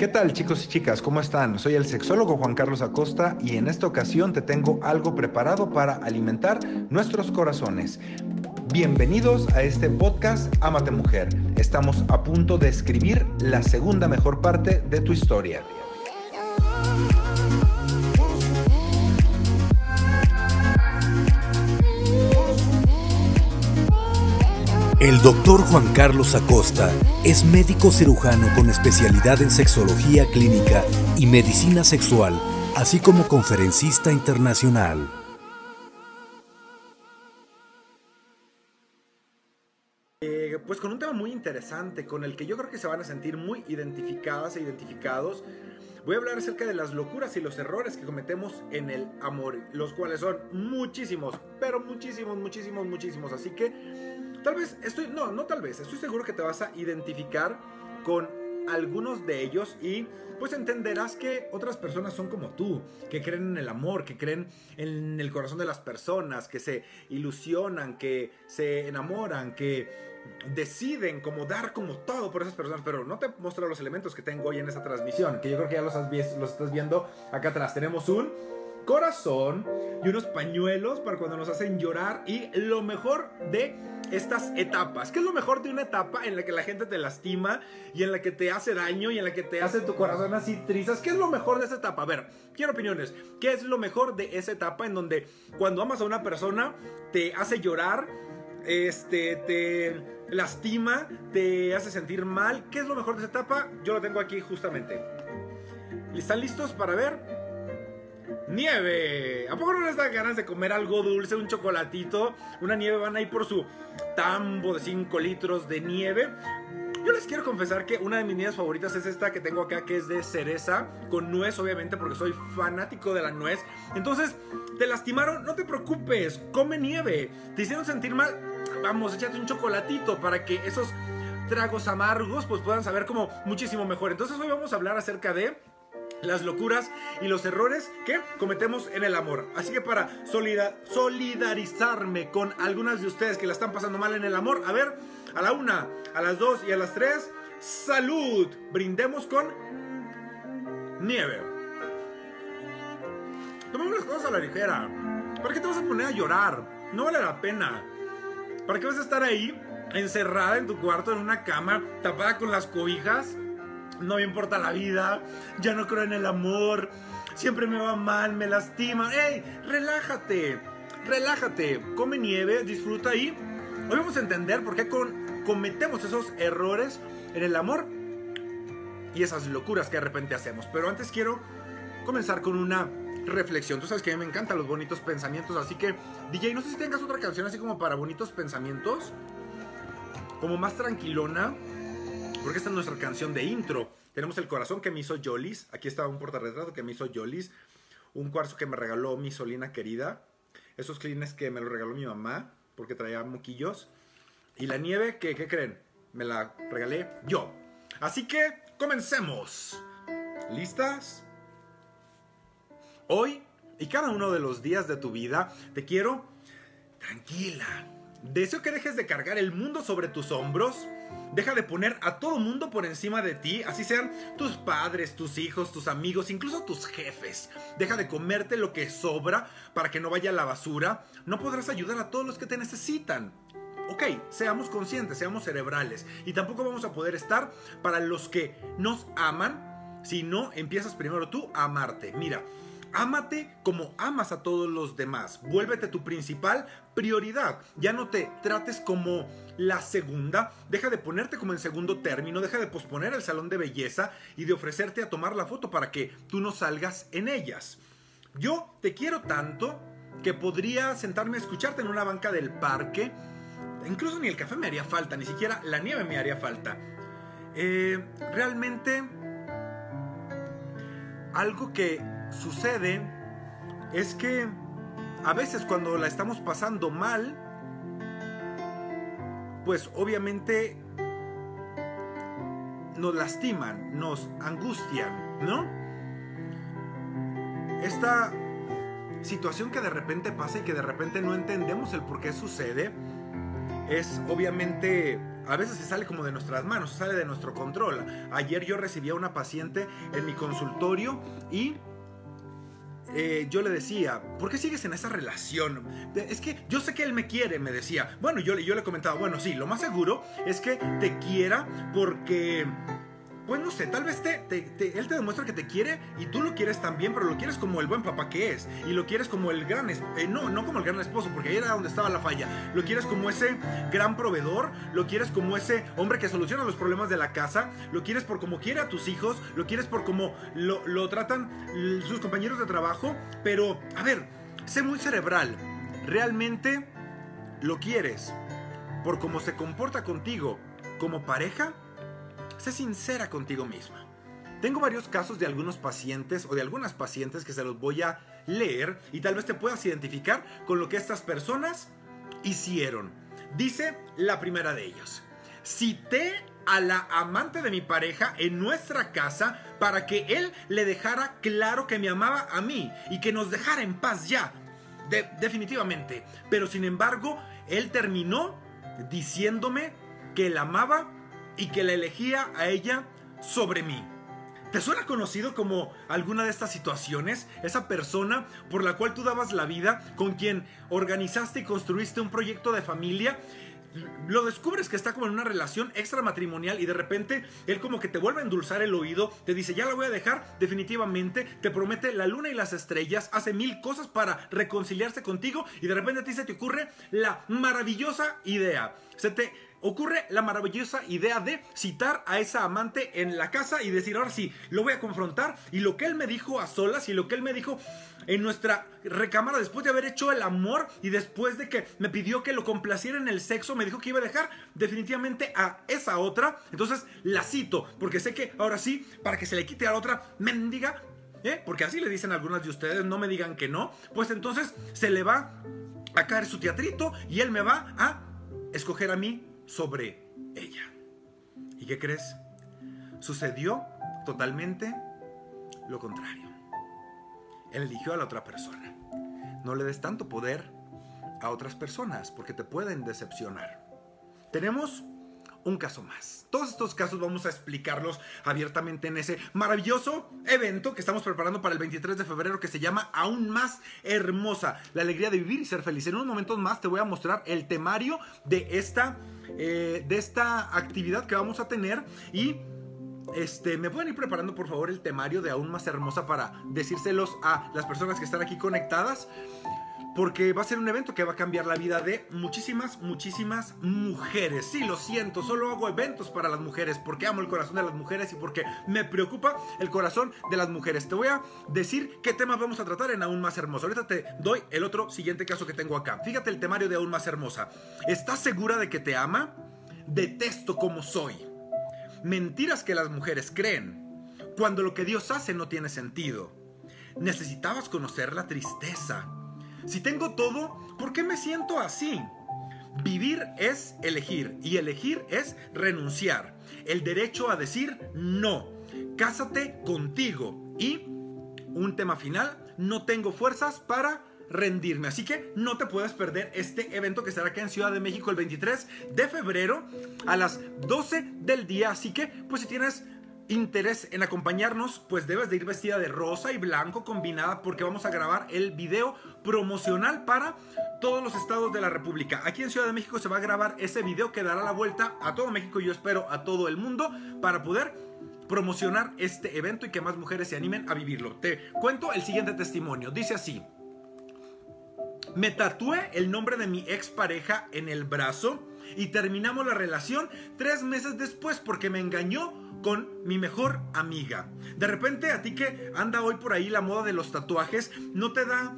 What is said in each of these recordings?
¿Qué tal chicos y chicas? ¿Cómo están? Soy el sexólogo Juan Carlos Acosta y en esta ocasión te tengo algo preparado para alimentar nuestros corazones. Bienvenidos a este podcast Amate Mujer. Estamos a punto de escribir la segunda mejor parte de tu historia. El doctor Juan Carlos Acosta es médico cirujano con especialidad en sexología clínica y medicina sexual, así como conferencista internacional. Eh, pues con un tema muy interesante, con el que yo creo que se van a sentir muy identificadas e identificados. Voy a hablar acerca de las locuras y los errores que cometemos en el amor, los cuales son muchísimos, pero muchísimos, muchísimos, muchísimos. Así que Tal vez, estoy, no, no tal vez, estoy seguro que te vas a identificar con algunos de ellos y pues entenderás que otras personas son como tú, que creen en el amor, que creen en el corazón de las personas, que se ilusionan, que se enamoran, que deciden como dar como todo por esas personas, pero no te muestro los elementos que tengo hoy en esta transmisión, que yo creo que ya los estás viendo acá atrás. Tenemos un corazón y unos pañuelos para cuando nos hacen llorar y lo mejor de estas etapas. ¿Qué es lo mejor de una etapa en la que la gente te lastima y en la que te hace daño y en la que te hace tu corazón así trizas? ¿Qué es lo mejor de esa etapa? A ver, quiero opiniones. ¿Qué es lo mejor de esa etapa en donde cuando amas a una persona te hace llorar, este, te lastima, te hace sentir mal? ¿Qué es lo mejor de esa etapa? Yo lo tengo aquí justamente. ¿Están listos para ver? Nieve. ¿A poco no les dan ganas de comer algo dulce, un chocolatito? Una nieve, van a ir por su tambo de 5 litros de nieve. Yo les quiero confesar que una de mis nieves favoritas es esta que tengo acá, que es de cereza, con nuez, obviamente, porque soy fanático de la nuez. Entonces, ¿te lastimaron? No te preocupes, come nieve. ¿Te hicieron sentir mal? Vamos, échate un chocolatito para que esos tragos amargos pues puedan saber como muchísimo mejor. Entonces hoy vamos a hablar acerca de las locuras y los errores que cometemos en el amor. Así que para solidarizarme con algunas de ustedes que la están pasando mal en el amor, a ver, a la una, a las dos y a las tres, salud. Brindemos con nieve. Tomemos las cosas a la ligera. ¿Para qué te vas a poner a llorar? No vale la pena. ¿Para qué vas a estar ahí encerrada en tu cuarto en una cama tapada con las cobijas? No me importa la vida, ya no creo en el amor, siempre me va mal, me lastima. ¡Ey! Relájate, relájate, come nieve, disfruta ahí. Hoy vamos a entender por qué cometemos esos errores en el amor y esas locuras que de repente hacemos. Pero antes quiero comenzar con una reflexión. Tú sabes que a mí me encantan los bonitos pensamientos, así que DJ, no sé si tengas otra canción así como para bonitos pensamientos, como más tranquilona porque esta es nuestra canción de intro. Tenemos el corazón que me hizo Jolis. Aquí está un portarretrato que me hizo Jolis. Un cuarzo que me regaló mi Solina querida. Esos clines que me lo regaló mi mamá porque traía moquillos. Y la nieve que, ¿qué creen? Me la regalé yo. Así que comencemos. ¿Listas? Hoy y cada uno de los días de tu vida te quiero tranquila. Deseo que dejes de cargar el mundo sobre tus hombros Deja de poner a todo mundo por encima de ti, así sean tus padres, tus hijos, tus amigos, incluso tus jefes. Deja de comerte lo que sobra para que no vaya a la basura. No podrás ayudar a todos los que te necesitan. Ok, seamos conscientes, seamos cerebrales. Y tampoco vamos a poder estar para los que nos aman si no empiezas primero tú a amarte. Mira, Ámate como amas a todos los demás. Vuélvete tu principal prioridad. Ya no te trates como la segunda. Deja de ponerte como en segundo término. Deja de posponer el salón de belleza y de ofrecerte a tomar la foto para que tú no salgas en ellas. Yo te quiero tanto que podría sentarme a escucharte en una banca del parque. Incluso ni el café me haría falta, ni siquiera la nieve me haría falta. Eh, realmente algo que sucede es que a veces cuando la estamos pasando mal, pues obviamente nos lastiman, nos angustian, ¿no? Esta situación que de repente pasa y que de repente no entendemos el por qué sucede, es obviamente a veces se sale como de nuestras manos, sale de nuestro control. Ayer yo recibí a una paciente en mi consultorio y eh, yo le decía, ¿por qué sigues en esa relación? Es que yo sé que él me quiere, me decía. Bueno, yo, yo le comentaba, bueno, sí, lo más seguro es que te quiera porque pues no sé, tal vez te, él te demuestra que te quiere y tú lo quieres también, pero lo quieres como el buen papá que es. Y lo quieres como el gran, eh, no, no como el gran esposo, porque ahí era donde estaba la falla. Lo quieres como ese gran proveedor, lo quieres como ese hombre que soluciona los problemas de la casa, lo quieres por como quiere a tus hijos, lo quieres por como lo, lo tratan sus compañeros de trabajo, pero, a ver, sé muy cerebral. ¿Realmente lo quieres por cómo se comporta contigo como pareja? Sé sincera contigo misma. Tengo varios casos de algunos pacientes o de algunas pacientes que se los voy a leer y tal vez te puedas identificar con lo que estas personas hicieron. Dice la primera de ellos. Cité a la amante de mi pareja en nuestra casa para que él le dejara claro que me amaba a mí y que nos dejara en paz ya. definitivamente. Pero sin embargo, él terminó diciéndome que la amaba y que la elegía a ella sobre mí. ¿Te suena conocido como alguna de estas situaciones? Esa persona por la cual tú dabas la vida, con quien organizaste y construiste un proyecto de familia lo descubres que está como en una relación extramatrimonial y de repente él como que te vuelve a endulzar el oído, te dice ya la voy a dejar definitivamente, te promete la luna y las estrellas, hace mil cosas para reconciliarse contigo y de repente a ti se te ocurre la maravillosa idea. Se te ocurre la maravillosa idea de citar a esa amante en la casa y decir, ahora sí, lo voy a confrontar y lo que él me dijo a solas y lo que él me dijo en nuestra recámara después de haber hecho el amor y después de que me pidió que lo complaciera en el sexo, me dijo que iba a dejar definitivamente a esa otra. Entonces la cito, porque sé que ahora sí, para que se le quite a la otra mendiga, ¿eh? porque así le dicen algunas de ustedes, no me digan que no, pues entonces se le va a caer su teatrito y él me va a escoger a mí sobre ella. ¿Y qué crees? Sucedió totalmente lo contrario. Él eligió a la otra persona. No le des tanto poder a otras personas porque te pueden decepcionar. Tenemos un caso más. Todos estos casos vamos a explicarlos abiertamente en ese maravilloso evento que estamos preparando para el 23 de febrero que se llama Aún más hermosa, la alegría de vivir y ser feliz. En unos momentos más te voy a mostrar el temario de esta eh, de esta actividad que vamos a tener y este, ¿Me pueden ir preparando por favor el temario de aún más hermosa para decírselos a las personas que están aquí conectadas? Porque va a ser un evento que va a cambiar la vida de muchísimas, muchísimas mujeres. Sí, lo siento, solo hago eventos para las mujeres porque amo el corazón de las mujeres y porque me preocupa el corazón de las mujeres. Te voy a decir qué temas vamos a tratar en Aún Más Hermosa. Ahorita te doy el otro siguiente caso que tengo acá. Fíjate el temario de Aún Más Hermosa. ¿Estás segura de que te ama? Detesto como soy. Mentiras que las mujeres creen. Cuando lo que Dios hace no tiene sentido. Necesitabas conocer la tristeza si tengo todo, ¿por qué me siento así? Vivir es elegir y elegir es renunciar. El derecho a decir no. Cásate contigo. Y un tema final, no tengo fuerzas para rendirme. Así que no te puedes perder este evento que estará acá en Ciudad de México el 23 de febrero a las 12 del día. Así que, pues si tienes interés en acompañarnos, pues debes de ir vestida de rosa y blanco combinada porque vamos a grabar el video promocional para todos los estados de la República. Aquí en Ciudad de México se va a grabar ese video que dará la vuelta a todo México y yo espero a todo el mundo para poder promocionar este evento y que más mujeres se animen a vivirlo. Te cuento el siguiente testimonio. Dice así. Me tatué el nombre de mi expareja en el brazo y terminamos la relación tres meses después porque me engañó con mi mejor amiga. De repente a ti que anda hoy por ahí la moda de los tatuajes, no te da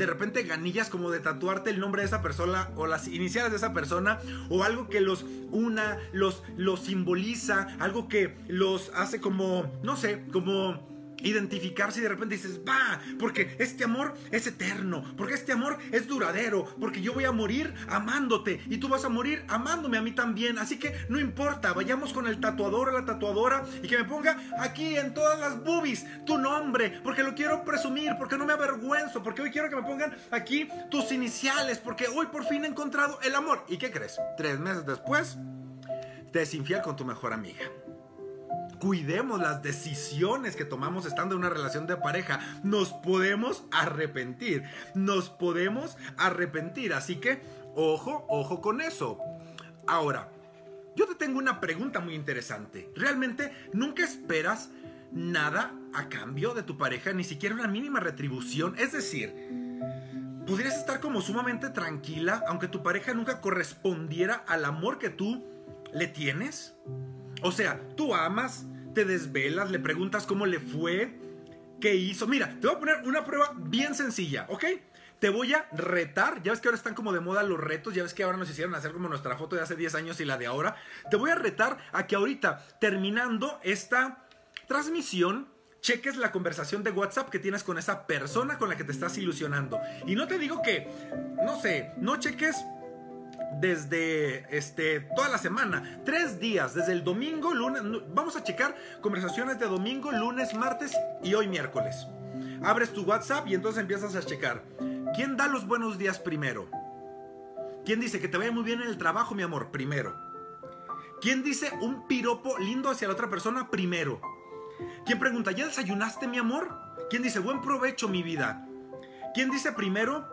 de repente ganillas como de tatuarte el nombre de esa persona o las iniciales de esa persona o algo que los una, los, los simboliza, algo que los hace como, no sé, como identificarse y de repente dices, va, porque este amor es eterno, porque este amor es duradero, porque yo voy a morir amándote y tú vas a morir amándome a mí también. Así que no importa, vayamos con el tatuador o la tatuadora y que me ponga aquí en todas las boobies tu nombre, porque lo quiero presumir, porque no me avergüenzo, porque hoy quiero que me pongan aquí tus iniciales, porque hoy por fin he encontrado el amor. ¿Y qué crees? Tres meses después te es con tu mejor amiga. Cuidemos las decisiones que tomamos estando en una relación de pareja. Nos podemos arrepentir. Nos podemos arrepentir. Así que, ojo, ojo con eso. Ahora, yo te tengo una pregunta muy interesante. ¿Realmente nunca esperas nada a cambio de tu pareja? Ni siquiera una mínima retribución. Es decir, podrías estar como sumamente tranquila aunque tu pareja nunca correspondiera al amor que tú le tienes. O sea, tú amas, te desvelas, le preguntas cómo le fue, qué hizo. Mira, te voy a poner una prueba bien sencilla, ¿ok? Te voy a retar, ya ves que ahora están como de moda los retos, ya ves que ahora nos hicieron hacer como nuestra foto de hace 10 años y la de ahora. Te voy a retar a que ahorita, terminando esta transmisión, cheques la conversación de WhatsApp que tienes con esa persona con la que te estás ilusionando. Y no te digo que, no sé, no cheques desde este, toda la semana. Tres días, desde el domingo, lunes. Vamos a checar conversaciones de domingo, lunes, martes y hoy miércoles. Abres tu WhatsApp y entonces empiezas a checar. ¿Quién da los buenos días primero? ¿Quién dice que te vaya muy bien en el trabajo, mi amor? Primero. ¿Quién dice un piropo lindo hacia la otra persona? Primero. ¿Quién pregunta, ¿ya desayunaste, mi amor? ¿Quién dice, buen provecho, mi vida? ¿Quién dice primero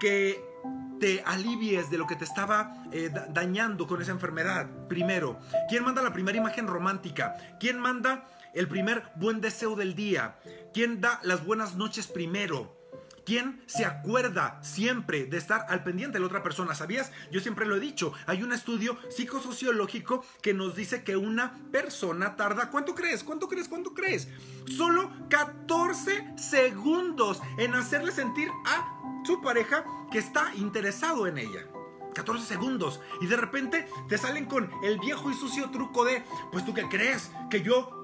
que te alivies de lo que te estaba eh, dañando con esa enfermedad. Primero, ¿quién manda la primera imagen romántica? ¿Quién manda el primer buen deseo del día? ¿Quién da las buenas noches primero? ¿Quién se acuerda siempre de estar al pendiente de la otra persona? ¿Sabías? Yo siempre lo he dicho. Hay un estudio psicosociológico que nos dice que una persona tarda, ¿cuánto crees? ¿Cuánto crees? ¿Cuánto crees? Solo 14 segundos en hacerle sentir a su pareja que está interesado en ella. 14 segundos. Y de repente te salen con el viejo y sucio truco de, pues tú qué crees, que yo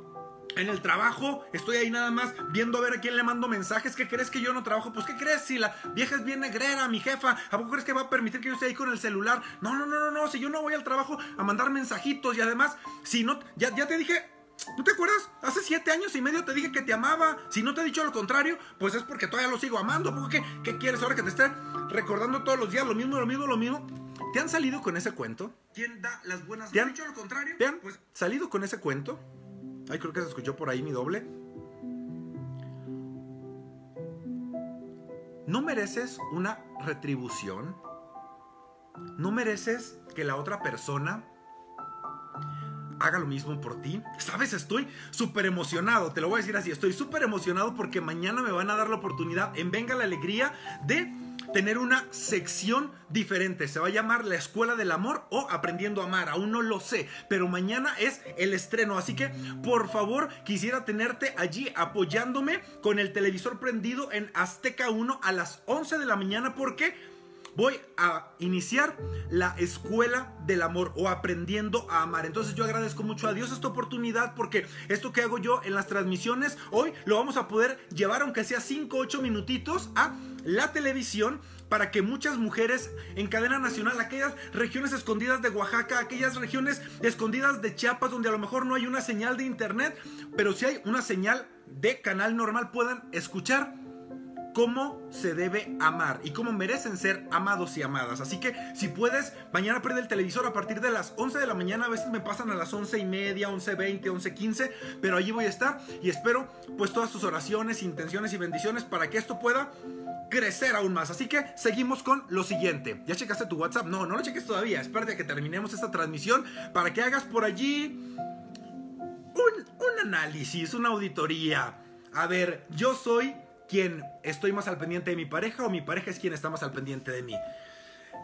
en el trabajo estoy ahí nada más viendo a ver a quién le mando mensajes. ¿Qué crees que yo no trabajo? Pues ¿qué crees? Si la vieja es bien negrera, mi jefa, ¿a poco crees que va a permitir que yo esté ahí con el celular? No, no, no, no, no. Si yo no voy al trabajo a mandar mensajitos y además, si no, ya, ya te dije ¿Tú te acuerdas? Hace siete años y medio te dije que te amaba. Si no te he dicho lo contrario, pues es porque todavía lo sigo amando. ¿Qué, qué quieres ahora que te esté recordando todos los días lo mismo, lo mismo, lo mismo? ¿Te han salido con ese cuento? ¿Quién da las buenas? ¿Te han, dicho lo contrario? ¿Te han pues, salido con ese cuento? Ay, creo que se escuchó por ahí mi doble. ¿No mereces una retribución? ¿No mereces que la otra persona haga lo mismo por ti. Sabes, estoy súper emocionado, te lo voy a decir así, estoy súper emocionado porque mañana me van a dar la oportunidad en Venga la Alegría de tener una sección diferente. Se va a llamar La Escuela del Amor o Aprendiendo a Amar. Aún no lo sé, pero mañana es el estreno. Así que, por favor, quisiera tenerte allí apoyándome con el televisor prendido en Azteca 1 a las 11 de la mañana porque voy a iniciar la escuela del amor o aprendiendo a amar. Entonces yo agradezco mucho a Dios esta oportunidad porque esto que hago yo en las transmisiones hoy lo vamos a poder llevar aunque sea 5 8 minutitos a la televisión para que muchas mujeres en cadena nacional, aquellas regiones escondidas de Oaxaca, aquellas regiones escondidas de Chiapas donde a lo mejor no hay una señal de internet, pero si hay una señal de canal normal puedan escuchar cómo se debe amar y cómo merecen ser amados y amadas. Así que si puedes, mañana prende el televisor a partir de las 11 de la mañana. A veces me pasan a las 11 y media, 11, 20, 11, 15. Pero allí voy a estar y espero pues todas tus oraciones, intenciones y bendiciones para que esto pueda crecer aún más. Así que seguimos con lo siguiente. ¿Ya checaste tu WhatsApp? No, no lo cheques todavía. Espérate a que terminemos esta transmisión para que hagas por allí un análisis, una auditoría. A ver, yo soy quién estoy más al pendiente de mi pareja o mi pareja es quien está más al pendiente de mí.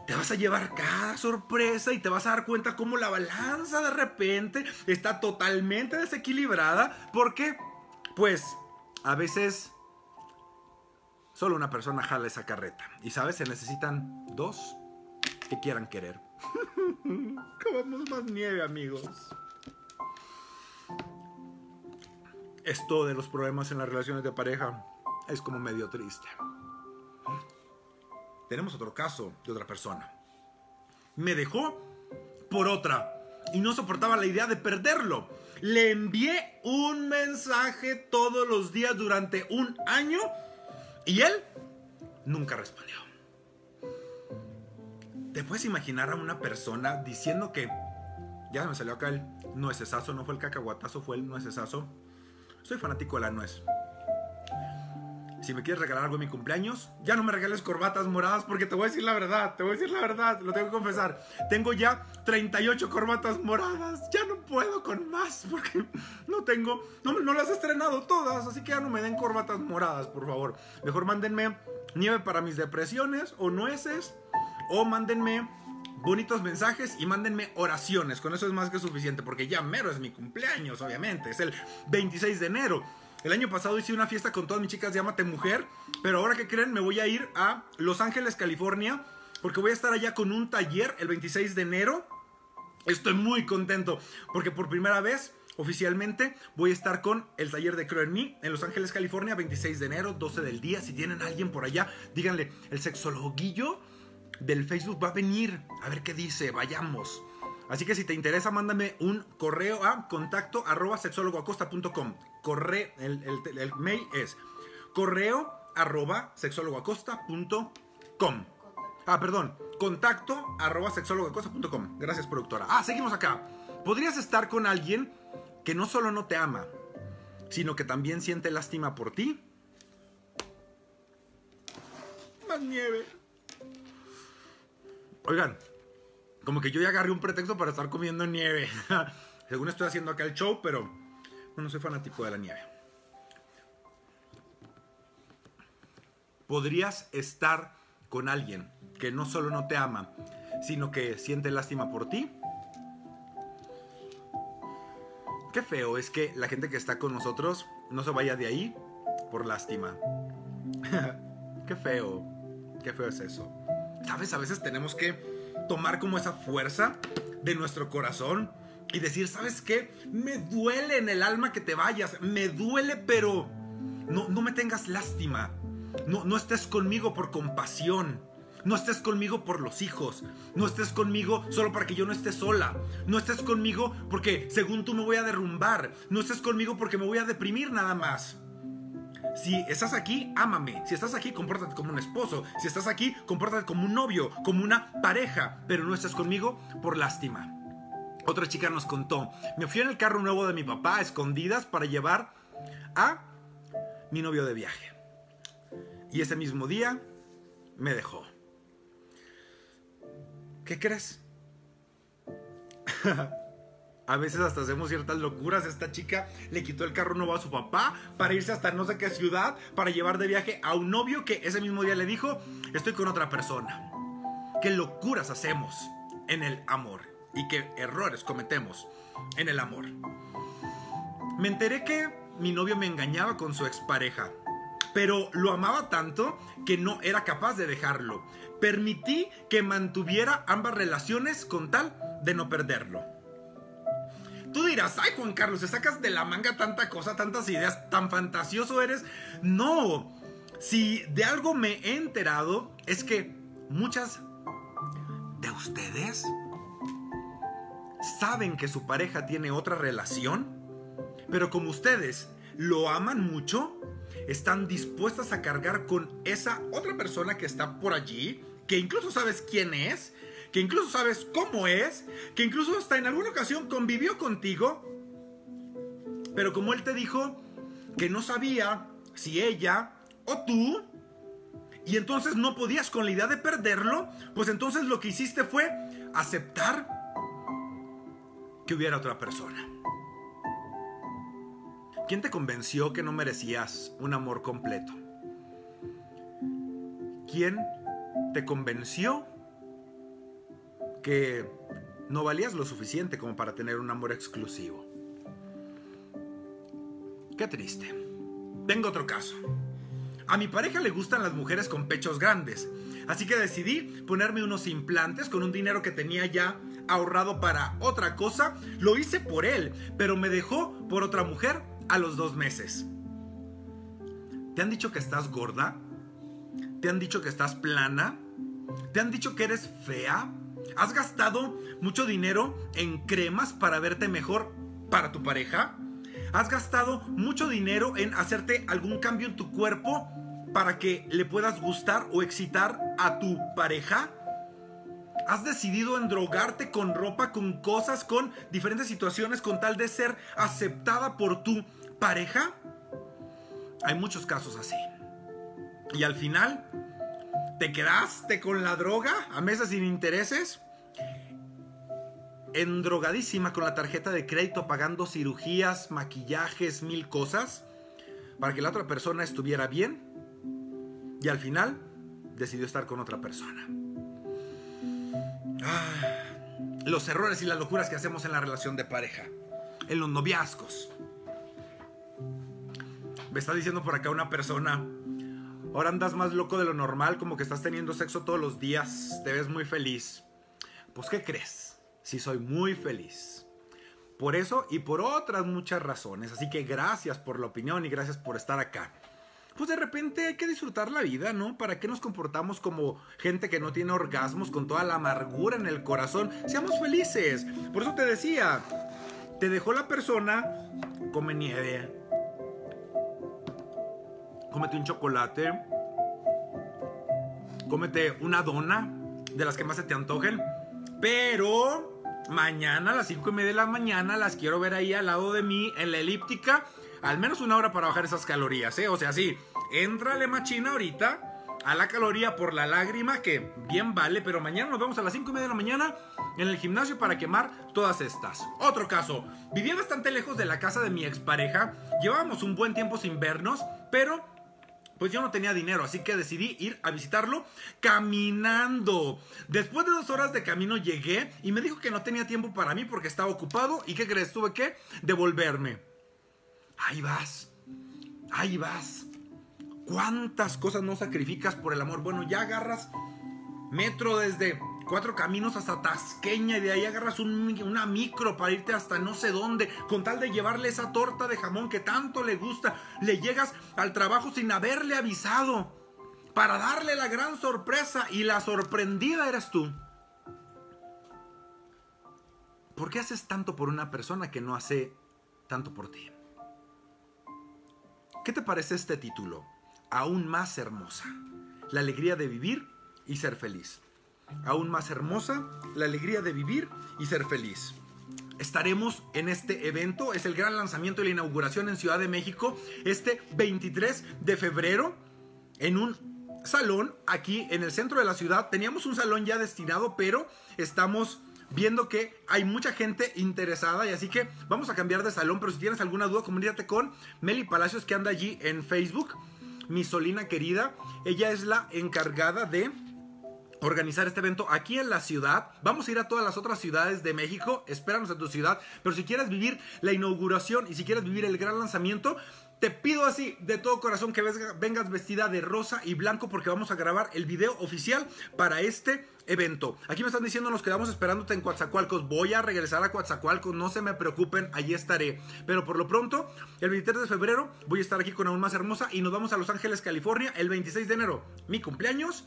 Te vas a llevar cada sorpresa y te vas a dar cuenta cómo la balanza de repente está totalmente desequilibrada porque, pues, a veces solo una persona jala esa carreta. Y sabes, se necesitan dos que quieran querer. Comamos más nieve, amigos. Esto de los problemas en las relaciones de pareja es como medio triste. Tenemos otro caso de otra persona. Me dejó por otra y no soportaba la idea de perderlo. Le envié un mensaje todos los días durante un año y él nunca respondió. ¿Te puedes imaginar a una persona diciendo que Ya me salió acá el nuecesazo, no fue el cacahuatazo, fue el nuecesazo. Soy fanático de la nuez. Si me quieres regalar algo en mi cumpleaños, ya no me regales corbatas moradas porque te voy a decir la verdad, te voy a decir la verdad, lo tengo que confesar. Tengo ya 38 corbatas moradas, ya no puedo con más porque no tengo, no, no las he estrenado todas, así que ya no me den corbatas moradas, por favor. Mejor mándenme nieve para mis depresiones o nueces o mándenme bonitos mensajes y mándenme oraciones. Con eso es más que suficiente porque ya mero es mi cumpleaños, obviamente. Es el 26 de enero. El año pasado hice una fiesta con todas mis chicas de Amate Mujer, pero ahora que creen me voy a ir a Los Ángeles, California, porque voy a estar allá con un taller el 26 de enero. Estoy muy contento porque por primera vez oficialmente voy a estar con el taller de Creo en mí en Los Ángeles, California, 26 de enero, 12 del día. Si tienen alguien por allá, díganle, el sexologuillo del Facebook va a venir. A ver qué dice, vayamos. Así que si te interesa, mándame un correo a contacto arroba sexólogoacosta.com. Correo, el, el, mail es correo arroba sexólogoacosta.com. Ah, perdón, contacto arroba sexólogoacosta.com. Gracias, productora. Ah, seguimos acá. Podrías estar con alguien que no solo no te ama, sino que también siente lástima por ti. Más nieve. Oigan, como que yo ya agarré un pretexto para estar comiendo nieve. Según estoy haciendo acá el show, pero no soy fanático de la nieve. Podrías estar con alguien que no solo no te ama, sino que siente lástima por ti. Qué feo es que la gente que está con nosotros no se vaya de ahí por lástima. Qué feo. Qué feo es eso. ¿Sabes? A veces tenemos que tomar como esa fuerza de nuestro corazón y decir, ¿sabes qué? Me duele en el alma que te vayas, me duele, pero no, no me tengas lástima, no, no estés conmigo por compasión. No estés conmigo por los hijos. No estés conmigo solo para que yo no esté sola. No estés conmigo porque según tú me voy a derrumbar. No estés conmigo porque me voy a deprimir nada más. Si estás aquí, ámame. Si estás aquí, compórtate como un esposo. Si estás aquí, compórtate como un novio, como una pareja. Pero no estás conmigo por lástima. Otra chica nos contó, me fui en el carro nuevo de mi papá a escondidas para llevar a mi novio de viaje. Y ese mismo día me dejó. ¿Qué crees? A veces hasta hacemos ciertas locuras. Esta chica le quitó el carro nuevo a su papá para irse hasta no sé qué ciudad para llevar de viaje a un novio que ese mismo día le dijo, estoy con otra persona. Qué locuras hacemos en el amor y qué errores cometemos en el amor. Me enteré que mi novio me engañaba con su expareja, pero lo amaba tanto que no era capaz de dejarlo. Permití que mantuviera ambas relaciones con tal de no perderlo. Tú dirás, ay Juan Carlos, te sacas de la manga tanta cosa, tantas ideas, tan fantasioso eres. No, si de algo me he enterado es que muchas de ustedes saben que su pareja tiene otra relación, pero como ustedes lo aman mucho, están dispuestas a cargar con esa otra persona que está por allí, que incluso sabes quién es, que incluso sabes cómo es, que incluso hasta en alguna ocasión convivió contigo, pero como él te dijo que no sabía si ella o tú, y entonces no podías con la idea de perderlo, pues entonces lo que hiciste fue aceptar que hubiera otra persona. ¿Quién te convenció que no merecías un amor completo? ¿Quién te convenció que no valías lo suficiente como para tener un amor exclusivo. Qué triste. Tengo otro caso. A mi pareja le gustan las mujeres con pechos grandes, así que decidí ponerme unos implantes con un dinero que tenía ya ahorrado para otra cosa. Lo hice por él, pero me dejó por otra mujer a los dos meses. ¿Te han dicho que estás gorda? ¿Te han dicho que estás plana? ¿Te han dicho que eres fea? ¿Has gastado mucho dinero en cremas para verte mejor para tu pareja? ¿Has gastado mucho dinero en hacerte algún cambio en tu cuerpo para que le puedas gustar o excitar a tu pareja? has decidido endrogarte con ropa, con cosas, con diferentes situaciones, con tal de ser aceptada por tu pareja. Hay muchos casos así. Y al final, te quedaste con la droga a meses sin intereses endrogadísima con la tarjeta de crédito pagando cirugías, maquillajes, mil cosas para que la otra persona estuviera bien y al final decidió estar con otra persona. Ah, los errores y las locuras que hacemos en la relación de pareja, en los noviazgos. Me está diciendo por acá una persona, ahora andas más loco de lo normal, como que estás teniendo sexo todos los días, te ves muy feliz. Pues ¿qué crees? sí soy muy feliz. Por eso y por otras muchas razones. Así que gracias por la opinión y gracias por estar acá. Pues de repente hay que disfrutar la vida, ¿no? ¿Para qué nos comportamos como gente que no tiene orgasmos con toda la amargura en el corazón? Seamos felices. Por eso te decía, te dejó la persona, come nieve, cómete un chocolate, cómete una dona de las que más se te antojen, pero Mañana a las 5 y media de la mañana las quiero ver ahí al lado de mí en la elíptica. Al menos una hora para bajar esas calorías, ¿eh? O sea, sí, entrale machina ahorita a la caloría por la lágrima, que bien vale, pero mañana nos vemos a las 5 y media de la mañana en el gimnasio para quemar todas estas. Otro caso, vivía bastante lejos de la casa de mi expareja, llevábamos un buen tiempo sin vernos, pero pues yo no tenía dinero, así que decidí ir a visitarlo caminando. Después de dos horas de camino llegué y me dijo que no tenía tiempo para mí porque estaba ocupado y ¿qué crees? Tuve que devolverme. Ahí vas, ahí vas. ¿Cuántas cosas no sacrificas por el amor? Bueno, ya agarras metro desde cuatro caminos hasta Tasqueña y de ahí agarras una micro para irte hasta no sé dónde, con tal de llevarle esa torta de jamón que tanto le gusta. Le llegas al trabajo sin haberle avisado para darle la gran sorpresa y la sorprendida eres tú. ¿Por qué haces tanto por una persona que no hace tanto por ti? ¿Qué te parece este título? Aún más hermosa. La alegría de vivir y ser feliz aún más hermosa, la alegría de vivir y ser feliz. Estaremos en este evento, es el gran lanzamiento y la inauguración en Ciudad de México, este 23 de febrero, en un salón aquí en el centro de la ciudad. Teníamos un salón ya destinado, pero estamos viendo que hay mucha gente interesada y así que vamos a cambiar de salón, pero si tienes alguna duda, comunícate con Meli Palacios que anda allí en Facebook, mi solina querida. Ella es la encargada de organizar este evento aquí en la ciudad. Vamos a ir a todas las otras ciudades de México. Espéranos en tu ciudad. Pero si quieres vivir la inauguración y si quieres vivir el gran lanzamiento, te pido así de todo corazón que vengas vestida de rosa y blanco porque vamos a grabar el video oficial para este evento. Aquí me están diciendo nos quedamos esperándote en Coatzacoalcos. Voy a regresar a Coatzacoalcos, no se me preocupen, allí estaré. Pero por lo pronto, el 23 de febrero voy a estar aquí con Aún Más Hermosa y nos vamos a Los Ángeles, California, el 26 de enero. Mi cumpleaños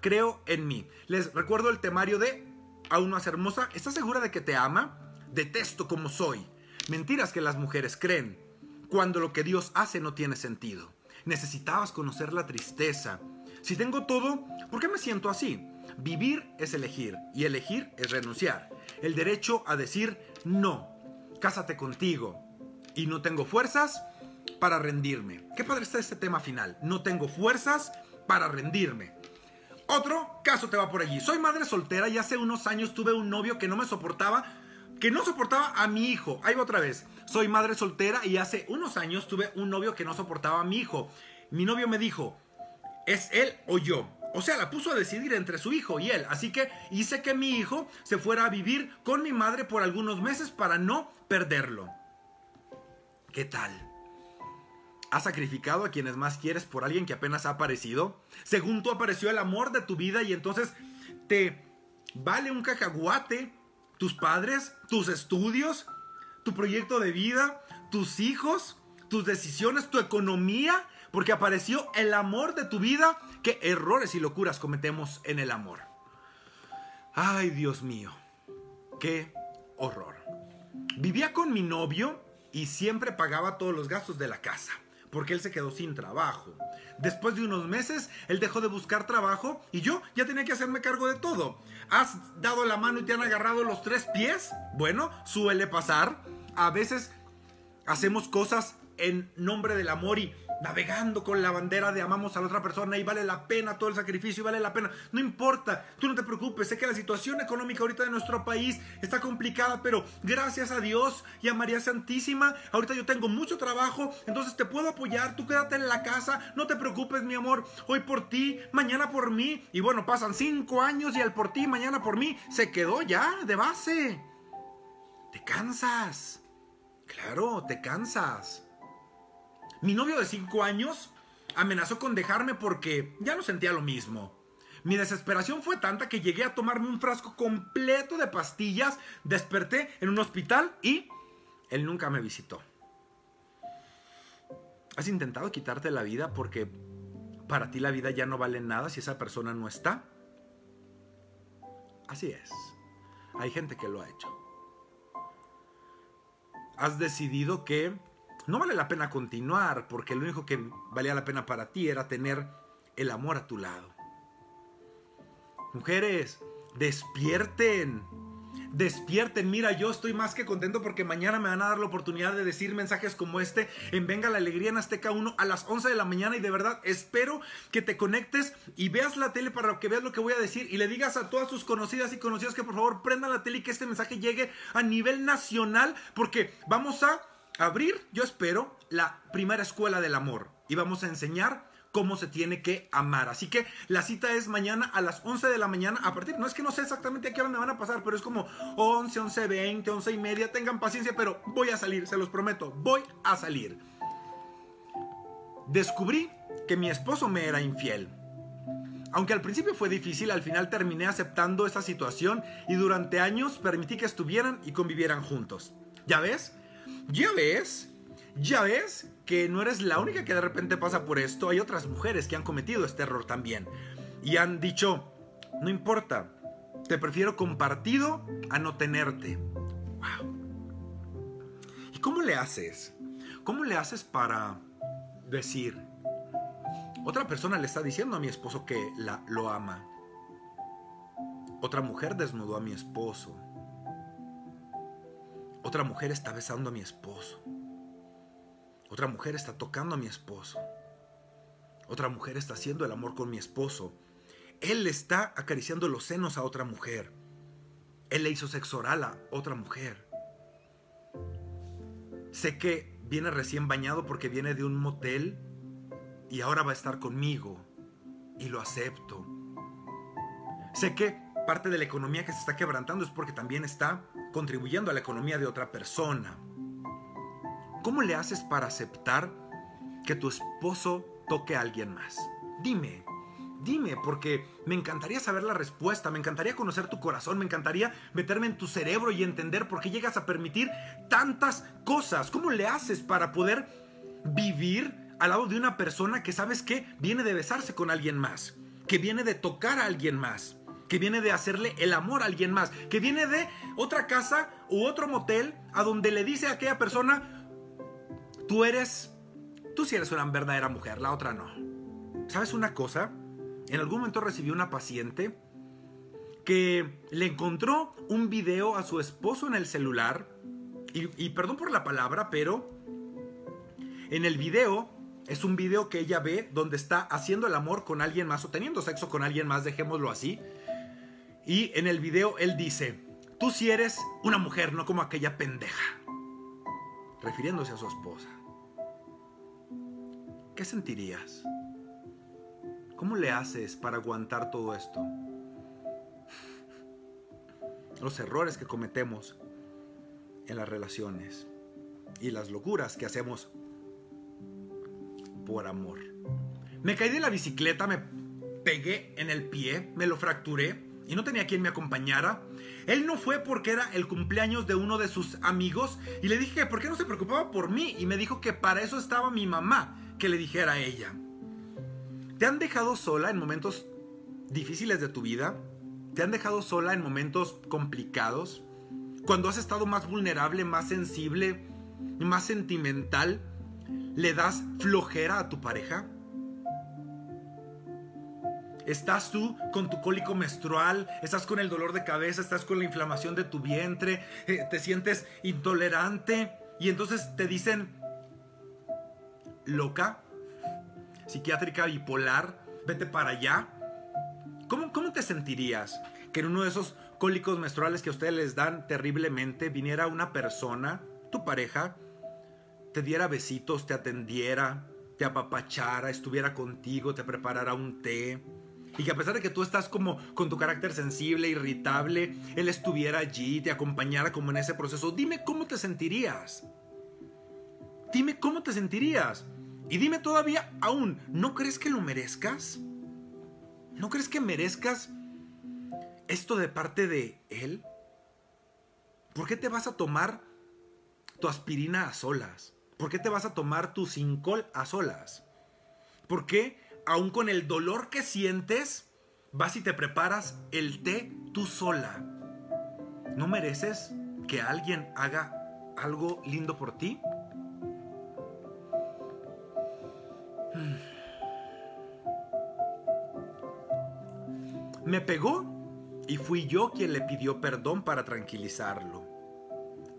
creo en mí. Les recuerdo el temario de Aún más hermosa. ¿Estás segura de que te ama? Detesto como soy. Mentiras que las mujeres creen. Cuando lo que Dios hace no tiene sentido. Necesitabas conocer la tristeza. Si tengo todo, ¿por qué me siento así? Vivir es elegir y elegir es renunciar. El derecho a decir no. Cásate contigo. Y no tengo fuerzas para rendirme. Qué padre está este tema final. No tengo fuerzas para rendirme. Otro caso te va por allí. Soy madre soltera y hace unos años tuve un novio que no me soportaba, que no soportaba a mi hijo. Ahí va otra vez. Soy madre soltera y hace unos años tuve un novio que no soportaba a mi hijo. Mi novio me dijo, ¿es él o yo? O sea, la puso a decidir entre su hijo y él. Así que hice que mi hijo se fuera a vivir con mi madre por algunos meses para no perderlo. ¿Qué tal? ¿Has sacrificado a quienes más quieres por alguien que apenas ha aparecido? Según tú apareció el amor de tu vida y entonces te vale un cacahuate tus padres, tus estudios, tu proyecto de vida, tus hijos, tus decisiones, tu economía, porque apareció el amor de tu vida. ¿Qué errores y locuras cometemos en el amor? Ay, Dios mío, qué horror. Vivía con mi novio y siempre pagaba todos los gastos de la casa porque él se quedó sin trabajo. Después de unos meses, él dejó de buscar trabajo y yo ya tenía que hacerme cargo de todo. ¿Has dado la mano y te han agarrado los tres pies? Bueno, suele pasar. A veces hacemos cosas en nombre del amor y navegando con la bandera de amamos a la otra persona y vale la pena todo el sacrificio y vale la pena. No importa, tú no te preocupes, sé que la situación económica ahorita de nuestro país está complicada, pero gracias a Dios y a María Santísima, ahorita yo tengo mucho trabajo, entonces te puedo apoyar, tú quédate en la casa, no te preocupes mi amor, hoy por ti, mañana por mí, y bueno, pasan cinco años y el por ti, mañana por mí, se quedó ya de base. Te cansas. Claro, te cansas. Mi novio de 5 años amenazó con dejarme porque ya no sentía lo mismo. Mi desesperación fue tanta que llegué a tomarme un frasco completo de pastillas, desperté en un hospital y él nunca me visitó. ¿Has intentado quitarte la vida porque para ti la vida ya no vale nada si esa persona no está? Así es. Hay gente que lo ha hecho. Has decidido que no vale la pena continuar porque lo único que valía la pena para ti era tener el amor a tu lado. Mujeres, despierten. Despierten, mira, yo estoy más que contento porque mañana me van a dar la oportunidad de decir mensajes como este en Venga la Alegría en Azteca 1 a las 11 de la mañana y de verdad espero que te conectes y veas la tele para que veas lo que voy a decir y le digas a todas sus conocidas y conocidos que por favor prendan la tele y que este mensaje llegue a nivel nacional porque vamos a abrir, yo espero, la primera escuela del amor y vamos a enseñar cómo se tiene que amar. Así que la cita es mañana a las 11 de la mañana. A partir, no es que no sé exactamente a qué hora me van a pasar, pero es como 11, 11, 20, 11 y media. Tengan paciencia, pero voy a salir, se los prometo, voy a salir. Descubrí que mi esposo me era infiel. Aunque al principio fue difícil, al final terminé aceptando esa situación y durante años permití que estuvieran y convivieran juntos. ¿Ya ves? Ya ves, ya ves que no eres la única que de repente pasa por esto. Hay otras mujeres que han cometido este error también. Y han dicho, no importa, te prefiero compartido a no tenerte. Wow. ¿Y cómo le haces? ¿Cómo le haces para decir, otra persona le está diciendo a mi esposo que la, lo ama? Otra mujer desnudó a mi esposo. Otra mujer está besando a mi esposo. Otra mujer está tocando a mi esposo. Otra mujer está haciendo el amor con mi esposo. Él le está acariciando los senos a otra mujer. Él le hizo sexo oral a otra mujer. Sé que viene recién bañado porque viene de un motel y ahora va a estar conmigo. Y lo acepto. Sé que parte de la economía que se está quebrantando es porque también está contribuyendo a la economía de otra persona. ¿Cómo le haces para aceptar que tu esposo toque a alguien más? Dime, dime, porque me encantaría saber la respuesta, me encantaría conocer tu corazón, me encantaría meterme en tu cerebro y entender por qué llegas a permitir tantas cosas. ¿Cómo le haces para poder vivir al lado de una persona que sabes que viene de besarse con alguien más, que viene de tocar a alguien más? Que viene de hacerle el amor a alguien más, que viene de otra casa u otro motel a donde le dice a aquella persona, tú eres, tú sí eres una verdadera mujer, la otra no. ¿Sabes una cosa? En algún momento recibí una paciente que le encontró un video a su esposo en el celular, y, y perdón por la palabra, pero en el video es un video que ella ve donde está haciendo el amor con alguien más o teniendo sexo con alguien más, dejémoslo así. Y en el video él dice, tú si eres una mujer, no como aquella pendeja. Refiriéndose a su esposa. ¿Qué sentirías? ¿Cómo le haces para aguantar todo esto? Los errores que cometemos en las relaciones y las locuras que hacemos por amor. Me caí de la bicicleta, me pegué en el pie, me lo fracturé y no tenía quien me acompañara. Él no fue porque era el cumpleaños de uno de sus amigos y le dije que por qué no se preocupaba por mí y me dijo que para eso estaba mi mamá, que le dijera a ella. ¿Te han dejado sola en momentos difíciles de tu vida? ¿Te han dejado sola en momentos complicados? Cuando has estado más vulnerable, más sensible, más sentimental, ¿le das flojera a tu pareja? Estás tú con tu cólico menstrual, estás con el dolor de cabeza, estás con la inflamación de tu vientre, eh, te sientes intolerante y entonces te dicen loca, psiquiátrica, bipolar, vete para allá. ¿Cómo, ¿Cómo te sentirías que en uno de esos cólicos menstruales que a ustedes les dan terriblemente viniera una persona, tu pareja, te diera besitos, te atendiera, te apapachara, estuviera contigo, te preparara un té? Y que a pesar de que tú estás como con tu carácter sensible, irritable, él estuviera allí, te acompañara como en ese proceso. Dime cómo te sentirías. Dime cómo te sentirías. Y dime todavía aún, ¿no crees que lo merezcas? ¿No crees que merezcas esto de parte de él? ¿Por qué te vas a tomar tu aspirina a solas? ¿Por qué te vas a tomar tu sincol a solas? ¿Por qué aún con el dolor que sientes, vas y te preparas el té tú sola. ¿No mereces que alguien haga algo lindo por ti? Me pegó y fui yo quien le pidió perdón para tranquilizarlo.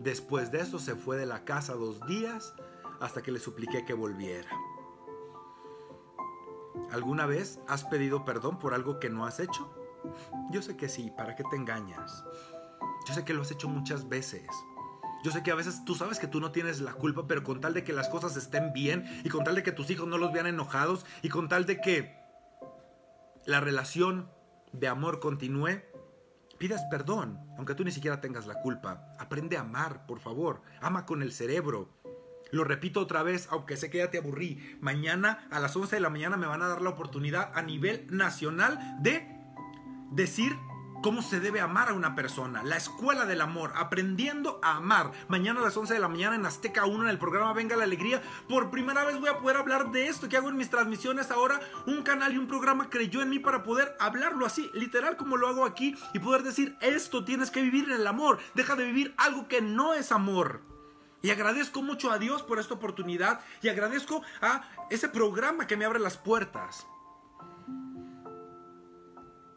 Después de eso se fue de la casa dos días hasta que le supliqué que volviera. ¿Alguna vez has pedido perdón por algo que no has hecho? Yo sé que sí, ¿para qué te engañas? Yo sé que lo has hecho muchas veces. Yo sé que a veces tú sabes que tú no tienes la culpa, pero con tal de que las cosas estén bien y con tal de que tus hijos no los vean enojados y con tal de que la relación de amor continúe, pidas perdón, aunque tú ni siquiera tengas la culpa. Aprende a amar, por favor. Ama con el cerebro. Lo repito otra vez, aunque sé que ya te aburrí. Mañana a las 11 de la mañana me van a dar la oportunidad a nivel nacional de decir cómo se debe amar a una persona. La escuela del amor, aprendiendo a amar. Mañana a las 11 de la mañana en Azteca 1 en el programa Venga la Alegría. Por primera vez voy a poder hablar de esto que hago en mis transmisiones ahora. Un canal y un programa creyó en mí para poder hablarlo así, literal como lo hago aquí. Y poder decir, esto tienes que vivir en el amor. Deja de vivir algo que no es amor. Y agradezco mucho a Dios por esta oportunidad y agradezco a ese programa que me abre las puertas.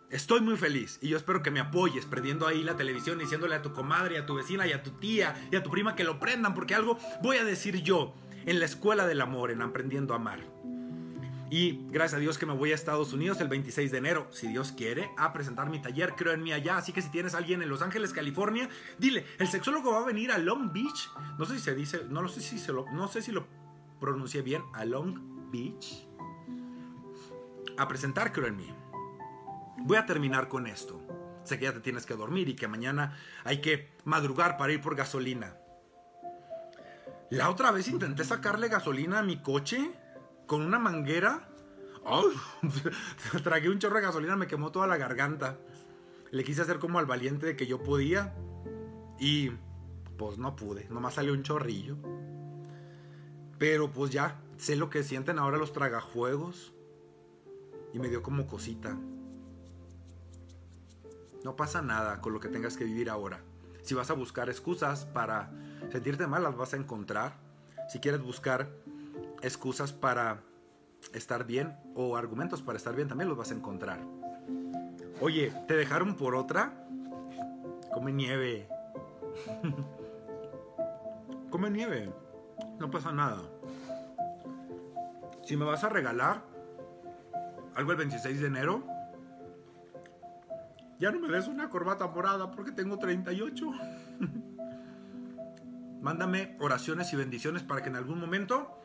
Estoy muy feliz y yo espero que me apoyes prendiendo ahí la televisión, diciéndole a tu comadre, a tu vecina y a tu tía y a tu prima que lo prendan, porque algo voy a decir yo en la escuela del amor, en aprendiendo a amar. Y gracias a Dios que me voy a Estados Unidos el 26 de enero, si Dios quiere, a presentar mi taller Creo en mí allá. Así que si tienes alguien en Los Ángeles, California, dile, el sexólogo va a venir a Long Beach. No sé si se dice, no lo sé si se lo, no sé si lo pronuncié bien, a Long Beach. A presentar Creo en mí. Voy a terminar con esto. Sé que ya te tienes que dormir y que mañana hay que madrugar para ir por gasolina. La otra vez intenté sacarle gasolina a mi coche con una manguera. tragué un chorro de gasolina, me quemó toda la garganta. Le quise hacer como al valiente de que yo podía. Y pues no pude, nomás salió un chorrillo. Pero pues ya, sé lo que sienten ahora los tragajuegos. Y me dio como cosita. No pasa nada con lo que tengas que vivir ahora. Si vas a buscar excusas para sentirte mal, las vas a encontrar. Si quieres buscar excusas para estar bien o argumentos para estar bien también los vas a encontrar. Oye, ¿te dejaron por otra? Come nieve. Come nieve. No pasa nada. Si me vas a regalar algo el 26 de enero, ya no me des una corbata morada porque tengo 38. Mándame oraciones y bendiciones para que en algún momento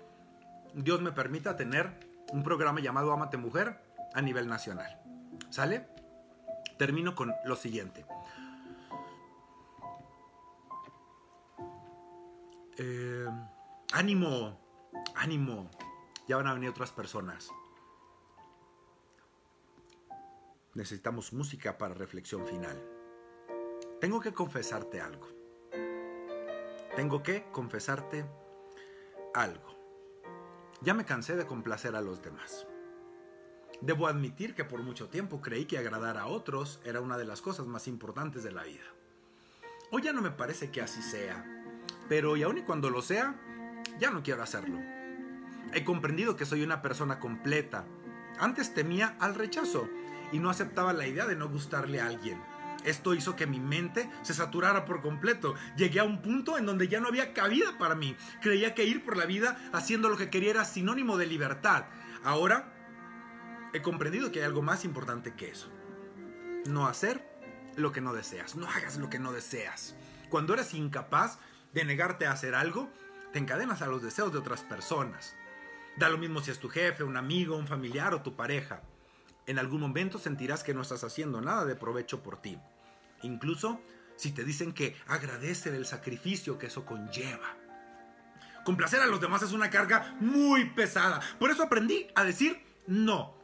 Dios me permita tener un programa llamado Amate Mujer a nivel nacional. ¿Sale? Termino con lo siguiente. Eh, ánimo, ánimo. Ya van a venir otras personas. Necesitamos música para reflexión final. Tengo que confesarte algo. Tengo que confesarte algo. Ya me cansé de complacer a los demás. Debo admitir que por mucho tiempo creí que agradar a otros era una de las cosas más importantes de la vida. Hoy ya no me parece que así sea, pero y aun y cuando lo sea, ya no quiero hacerlo. He comprendido que soy una persona completa. Antes temía al rechazo y no aceptaba la idea de no gustarle a alguien. Esto hizo que mi mente se saturara por completo. Llegué a un punto en donde ya no había cabida para mí. Creía que ir por la vida haciendo lo que quería era sinónimo de libertad. Ahora he comprendido que hay algo más importante que eso. No hacer lo que no deseas. No hagas lo que no deseas. Cuando eres incapaz de negarte a hacer algo, te encadenas a los deseos de otras personas. Da lo mismo si es tu jefe, un amigo, un familiar o tu pareja. En algún momento sentirás que no estás haciendo nada de provecho por ti. Incluso si te dicen que agradecer el sacrificio que eso conlleva. Complacer a los demás es una carga muy pesada. Por eso aprendí a decir no.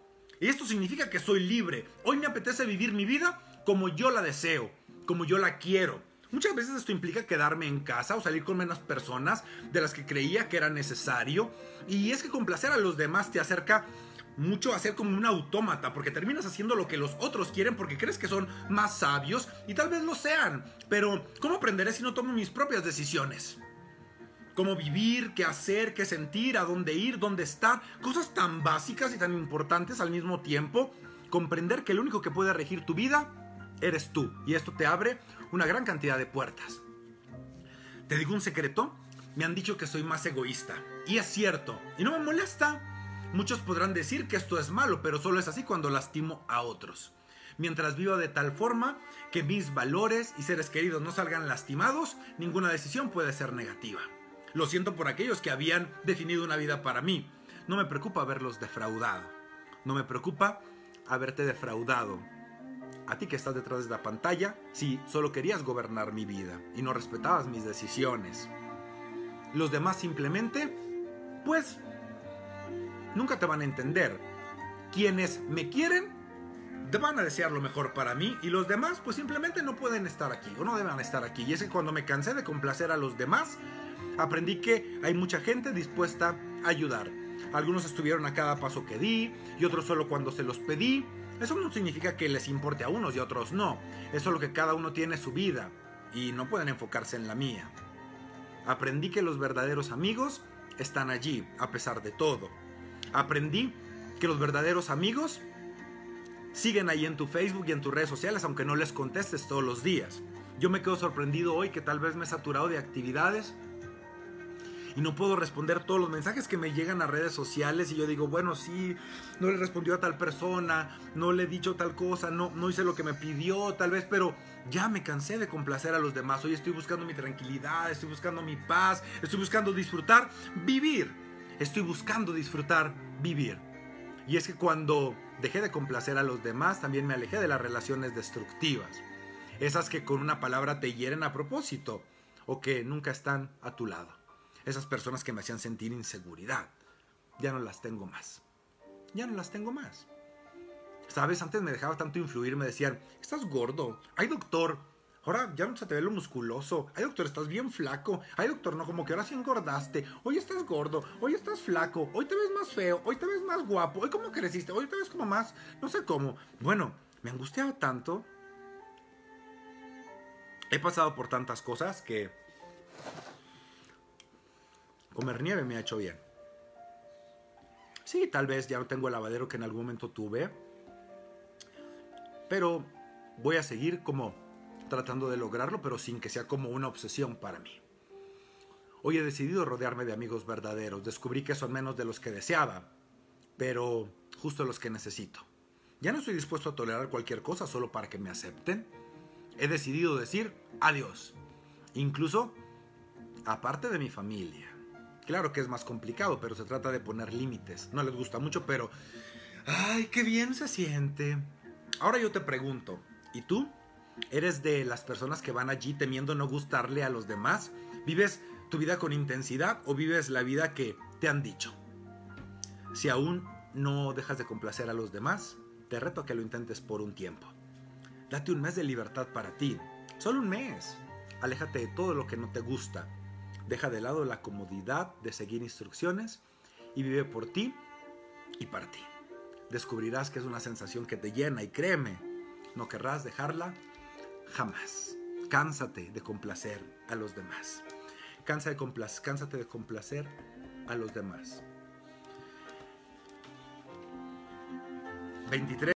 Y esto significa que soy libre. Hoy me apetece vivir mi vida como yo la deseo, como yo la quiero. Muchas veces esto implica quedarme en casa o salir con menos personas de las que creía que era necesario. Y es que complacer a los demás te acerca mucho a ser como un autómata, porque terminas haciendo lo que los otros quieren porque crees que son más sabios y tal vez lo sean. Pero, ¿cómo aprenderé si no tomo mis propias decisiones? Cómo vivir, qué hacer, qué sentir, a dónde ir, dónde estar. Cosas tan básicas y tan importantes al mismo tiempo. Comprender que el único que puede regir tu vida eres tú. Y esto te abre una gran cantidad de puertas. ¿Te digo un secreto? Me han dicho que soy más egoísta. Y es cierto. Y no me molesta. Muchos podrán decir que esto es malo, pero solo es así cuando lastimo a otros. Mientras viva de tal forma que mis valores y seres queridos no salgan lastimados, ninguna decisión puede ser negativa. Lo siento por aquellos que habían definido una vida para mí. No me preocupa haberlos defraudado. No me preocupa haberte defraudado a ti que estás detrás de la pantalla si solo querías gobernar mi vida y no respetabas mis decisiones. Los demás simplemente, pues, nunca te van a entender. Quienes me quieren, van a desear lo mejor para mí y los demás, pues simplemente no pueden estar aquí o no deben estar aquí. Y es que cuando me cansé de complacer a los demás, aprendí que hay mucha gente dispuesta a ayudar. Algunos estuvieron a cada paso que di y otros solo cuando se los pedí eso no significa que les importe a unos y a otros no. Es solo que cada uno tiene su vida y no pueden enfocarse en la mía. Aprendí que los verdaderos amigos están allí, a pesar de todo. Aprendí que los verdaderos amigos siguen ahí en tu Facebook y en tus redes sociales, aunque no les contestes todos los días. Yo me quedo sorprendido hoy que tal vez me he saturado de actividades y no puedo responder todos los mensajes que me llegan a redes sociales y yo digo, bueno, sí, no le respondió a tal persona, no le he dicho tal cosa, no, no hice lo que me pidió, tal vez, pero ya me cansé de complacer a los demás. Hoy estoy buscando mi tranquilidad, estoy buscando mi paz, estoy buscando disfrutar, vivir. Estoy buscando disfrutar, vivir. Y es que cuando dejé de complacer a los demás, también me alejé de las relaciones destructivas. Esas que con una palabra te hieren a propósito o que nunca están a tu lado. Esas personas que me hacían sentir inseguridad. Ya no las tengo más. Ya no las tengo más. Sabes, antes me dejaba tanto influir, me decían, estás gordo, ay doctor, ahora ya no se te ve lo musculoso, ay doctor, estás bien flaco, ay doctor, no, como que ahora sí engordaste, hoy estás gordo, hoy estás flaco, hoy te ves más feo, hoy te ves más guapo, hoy cómo creciste, hoy te ves como más, no sé cómo. Bueno, me angustiaba tanto. He pasado por tantas cosas que Comer nieve me ha hecho bien. Sí, tal vez ya no tengo el lavadero que en algún momento tuve. Pero voy a seguir como tratando de lograrlo, pero sin que sea como una obsesión para mí. Hoy he decidido rodearme de amigos verdaderos. Descubrí que son menos de los que deseaba, pero justo los que necesito. Ya no estoy dispuesto a tolerar cualquier cosa solo para que me acepten. He decidido decir adiós. Incluso aparte de mi familia. Claro que es más complicado, pero se trata de poner límites. No les gusta mucho, pero... ¡Ay, qué bien se siente! Ahora yo te pregunto, ¿y tú? ¿Eres de las personas que van allí temiendo no gustarle a los demás? ¿Vives tu vida con intensidad o vives la vida que te han dicho? Si aún no dejas de complacer a los demás, te reto que lo intentes por un tiempo. Date un mes de libertad para ti. Solo un mes. Aléjate de todo lo que no te gusta Deja de lado la comodidad de seguir instrucciones y vive por ti y para ti. Descubrirás que es una sensación que te llena y créeme, no querrás dejarla jamás. Cánsate de complacer a los demás. Cansa de cánsate de complacer a los demás. 23